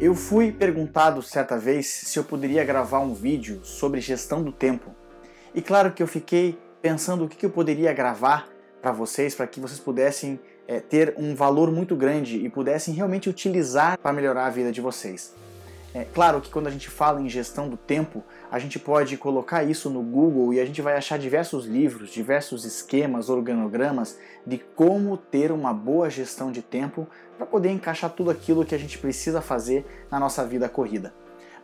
Eu fui perguntado certa vez se eu poderia gravar um vídeo sobre gestão do tempo. E claro que eu fiquei pensando o que eu poderia gravar para vocês, para que vocês pudessem é, ter um valor muito grande e pudessem realmente utilizar para melhorar a vida de vocês. É claro que quando a gente fala em gestão do tempo, a gente pode colocar isso no Google e a gente vai achar diversos livros, diversos esquemas, organogramas de como ter uma boa gestão de tempo para poder encaixar tudo aquilo que a gente precisa fazer na nossa vida corrida.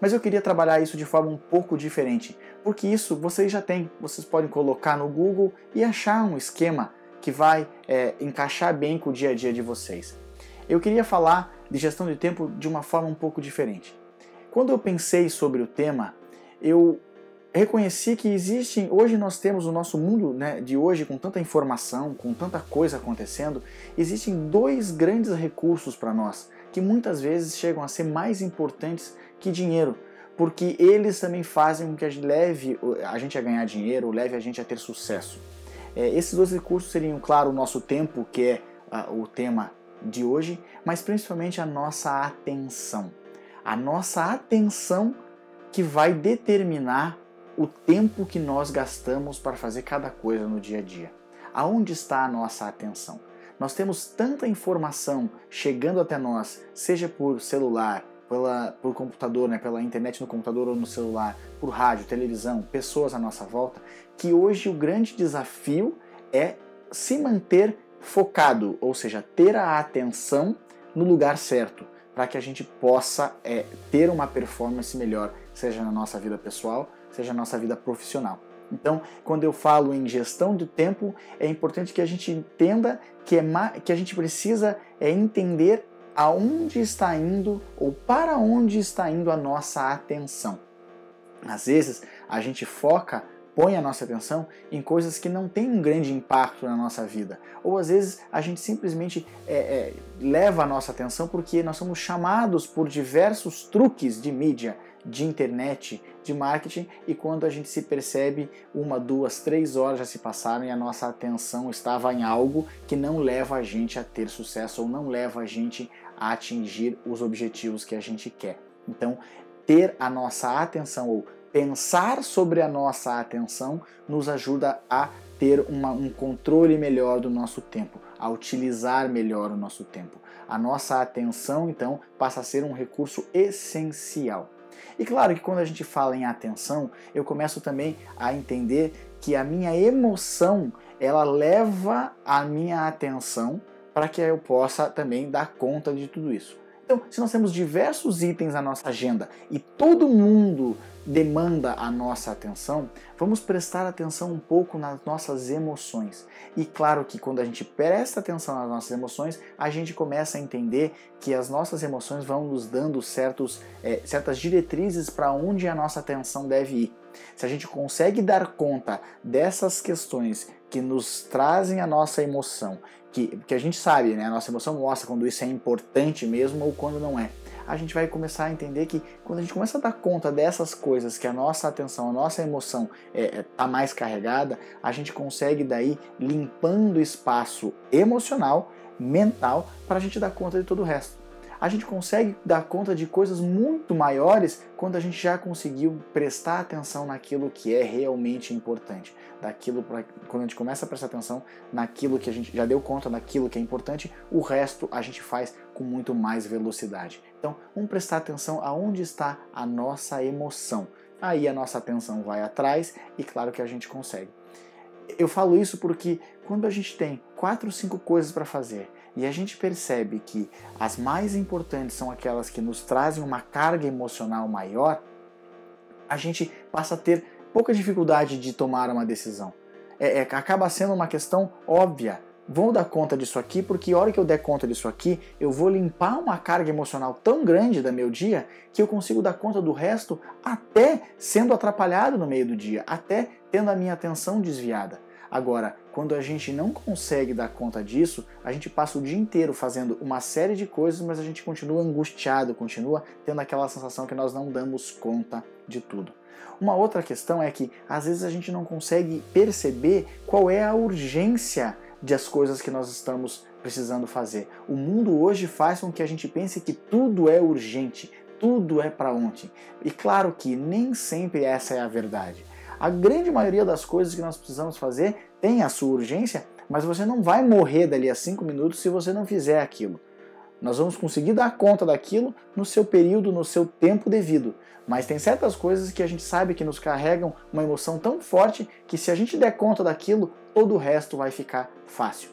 Mas eu queria trabalhar isso de forma um pouco diferente, porque isso vocês já têm, vocês podem colocar no Google e achar um esquema que vai é, encaixar bem com o dia a dia de vocês. Eu queria falar de gestão de tempo de uma forma um pouco diferente. Quando eu pensei sobre o tema, eu reconheci que existem, hoje nós temos o nosso mundo né, de hoje com tanta informação, com tanta coisa acontecendo, existem dois grandes recursos para nós que muitas vezes chegam a ser mais importantes que dinheiro, porque eles também fazem com que a gente leve a gente a ganhar dinheiro, leve a gente a ter sucesso. É, esses dois recursos seriam, claro, o nosso tempo, que é uh, o tema de hoje, mas principalmente a nossa atenção a nossa atenção que vai determinar o tempo que nós gastamos para fazer cada coisa no dia a dia. Aonde está a nossa atenção? Nós temos tanta informação chegando até nós, seja por celular, pela, por computador, né, pela internet no computador ou no celular, por rádio, televisão, pessoas à nossa volta, que hoje o grande desafio é se manter focado, ou seja, ter a atenção no lugar certo para que a gente possa é, ter uma performance melhor, seja na nossa vida pessoal, seja na nossa vida profissional. Então, quando eu falo em gestão do tempo, é importante que a gente entenda que, é que a gente precisa é entender aonde está indo ou para onde está indo a nossa atenção. Às vezes, a gente foca põe a nossa atenção em coisas que não têm um grande impacto na nossa vida. Ou às vezes a gente simplesmente é, é, leva a nossa atenção porque nós somos chamados por diversos truques de mídia, de internet, de marketing, e quando a gente se percebe, uma, duas, três horas já se passaram e a nossa atenção estava em algo que não leva a gente a ter sucesso ou não leva a gente a atingir os objetivos que a gente quer. Então, ter a nossa atenção ou pensar sobre a nossa atenção nos ajuda a ter uma, um controle melhor do nosso tempo, a utilizar melhor o nosso tempo. A nossa atenção, então, passa a ser um recurso essencial. E claro que quando a gente fala em atenção, eu começo também a entender que a minha emoção, ela leva a minha atenção para que eu possa também dar conta de tudo isso. Então, se nós temos diversos itens na nossa agenda e todo mundo demanda a nossa atenção, vamos prestar atenção um pouco nas nossas emoções. E claro que quando a gente presta atenção nas nossas emoções, a gente começa a entender que as nossas emoções vão nos dando certos, é, certas diretrizes para onde a nossa atenção deve ir. Se a gente consegue dar conta dessas questões que nos trazem a nossa emoção, que, que a gente sabe, né, a nossa emoção mostra quando isso é importante mesmo ou quando não é. A gente vai começar a entender que quando a gente começa a dar conta dessas coisas, que a nossa atenção, a nossa emoção está é, é, tá mais carregada, a gente consegue daí limpando o espaço emocional, mental, para a gente dar conta de todo o resto a gente consegue dar conta de coisas muito maiores quando a gente já conseguiu prestar atenção naquilo que é realmente importante. Daquilo pra, quando a gente começa a prestar atenção naquilo que a gente já deu conta daquilo que é importante, o resto a gente faz com muito mais velocidade. Então, vamos prestar atenção aonde está a nossa emoção. Aí a nossa atenção vai atrás e claro que a gente consegue. Eu falo isso porque quando a gente tem quatro, cinco coisas para fazer e a gente percebe que as mais importantes são aquelas que nos trazem uma carga emocional maior, a gente passa a ter pouca dificuldade de tomar uma decisão. É, é, acaba sendo uma questão óbvia, vou dar conta disso aqui, porque a hora que eu der conta disso aqui, eu vou limpar uma carga emocional tão grande da meu dia que eu consigo dar conta do resto até sendo atrapalhado no meio do dia, até tendo a minha atenção desviada. Agora, quando a gente não consegue dar conta disso, a gente passa o dia inteiro fazendo uma série de coisas, mas a gente continua angustiado, continua tendo aquela sensação que nós não damos conta de tudo. Uma outra questão é que às vezes a gente não consegue perceber qual é a urgência de as coisas que nós estamos precisando fazer. O mundo hoje faz com que a gente pense que tudo é urgente, tudo é para ontem. E claro que nem sempre essa é a verdade. A grande maioria das coisas que nós precisamos fazer tem a sua urgência, mas você não vai morrer dali a cinco minutos se você não fizer aquilo. Nós vamos conseguir dar conta daquilo no seu período, no seu tempo devido. Mas tem certas coisas que a gente sabe que nos carregam uma emoção tão forte que se a gente der conta daquilo, todo o resto vai ficar fácil.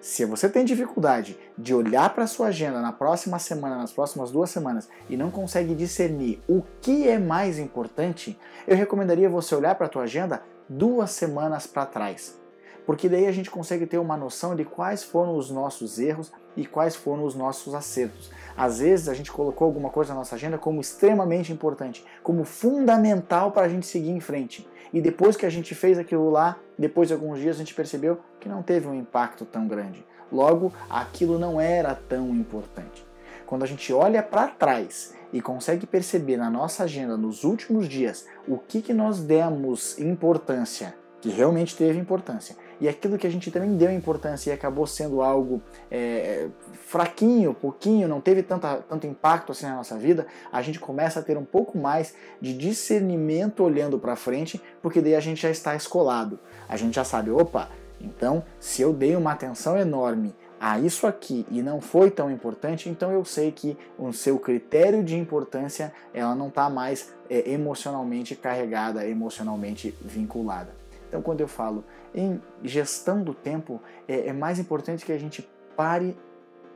Se você tem dificuldade de olhar para sua agenda na próxima semana, nas próximas duas semanas e não consegue discernir o que é mais importante, eu recomendaria você olhar para a tua agenda duas semanas para trás. Porque daí a gente consegue ter uma noção de quais foram os nossos erros e quais foram os nossos acertos. Às vezes a gente colocou alguma coisa na nossa agenda como extremamente importante, como fundamental para a gente seguir em frente. E depois que a gente fez aquilo lá, depois de alguns dias a gente percebeu que não teve um impacto tão grande. Logo, aquilo não era tão importante. Quando a gente olha para trás e consegue perceber na nossa agenda nos últimos dias o que, que nós demos importância, que realmente teve importância, e aquilo que a gente também deu importância e acabou sendo algo é, fraquinho, pouquinho, não teve tanta, tanto impacto assim na nossa vida, a gente começa a ter um pouco mais de discernimento olhando para frente, porque daí a gente já está escolado. A gente já sabe, opa, então se eu dei uma atenção enorme a isso aqui e não foi tão importante, então eu sei que o seu critério de importância ela não está mais é, emocionalmente carregada, emocionalmente vinculada. Então, quando eu falo em gestão do tempo, é, é mais importante que a gente pare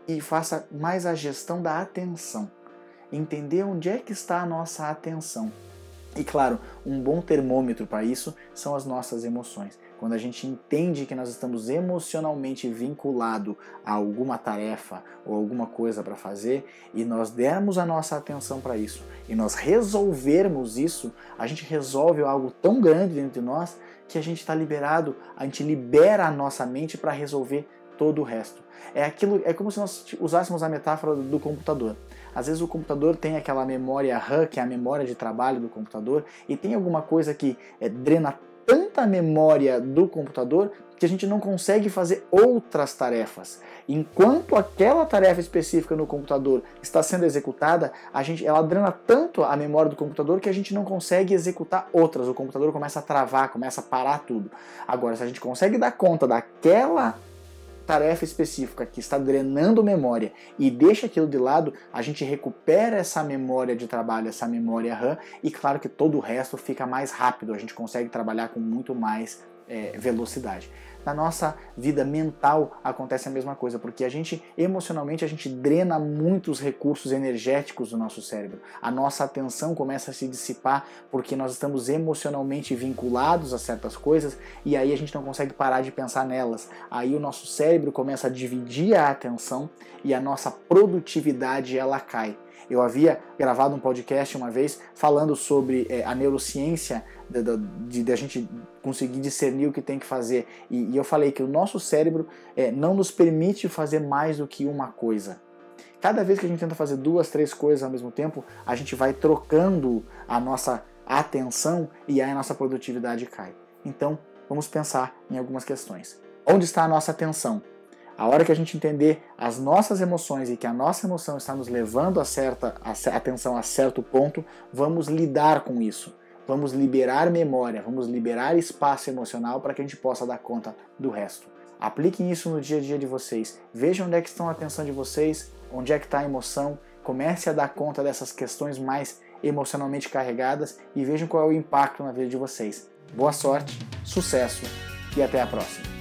e faça mais a gestão da atenção. Entender onde é que está a nossa atenção. E claro, um bom termômetro para isso são as nossas emoções. Quando a gente entende que nós estamos emocionalmente vinculados a alguma tarefa ou alguma coisa para fazer e nós dermos a nossa atenção para isso e nós resolvermos isso, a gente resolve algo tão grande dentro de nós que a gente está liberado, a gente libera a nossa mente para resolver todo o resto. É aquilo, é como se nós usássemos a metáfora do, do computador. Às vezes o computador tem aquela memória RAM, que é a memória de trabalho do computador, e tem alguma coisa que é, drena tanta memória do computador que a gente não consegue fazer outras tarefas. Enquanto aquela tarefa específica no computador está sendo executada, a gente, ela drena tanto a memória do computador que a gente não consegue executar outras. O computador começa a travar, começa a parar tudo. Agora, se a gente consegue dar conta daquela tarefa específica que está drenando memória e deixa aquilo de lado, a gente recupera essa memória de trabalho, essa memória RAM, e claro que todo o resto fica mais rápido, a gente consegue trabalhar com muito mais é, velocidade na nossa vida mental acontece a mesma coisa, porque a gente emocionalmente a gente drena muitos recursos energéticos do nosso cérebro. A nossa atenção começa a se dissipar porque nós estamos emocionalmente vinculados a certas coisas e aí a gente não consegue parar de pensar nelas. Aí o nosso cérebro começa a dividir a atenção e a nossa produtividade ela cai. Eu havia gravado um podcast uma vez falando sobre é, a neurociência de, de, a gente conseguir discernir o que tem que fazer. E, e eu falei que o nosso cérebro é, não nos permite fazer mais do que uma coisa. Cada vez que a gente tenta fazer duas, três coisas ao mesmo tempo, a gente vai trocando a nossa atenção e aí a nossa produtividade cai. Então, vamos pensar em algumas questões. Onde está a nossa atenção? A hora que a gente entender as nossas emoções e que a nossa emoção está nos levando a certa a atenção a certo ponto, vamos lidar com isso. Vamos liberar memória, vamos liberar espaço emocional para que a gente possa dar conta do resto. Apliquem isso no dia a dia de vocês. Vejam onde é que estão a atenção de vocês, onde é que está a emoção. Comece a dar conta dessas questões mais emocionalmente carregadas e vejam qual é o impacto na vida de vocês. Boa sorte, sucesso e até a próxima.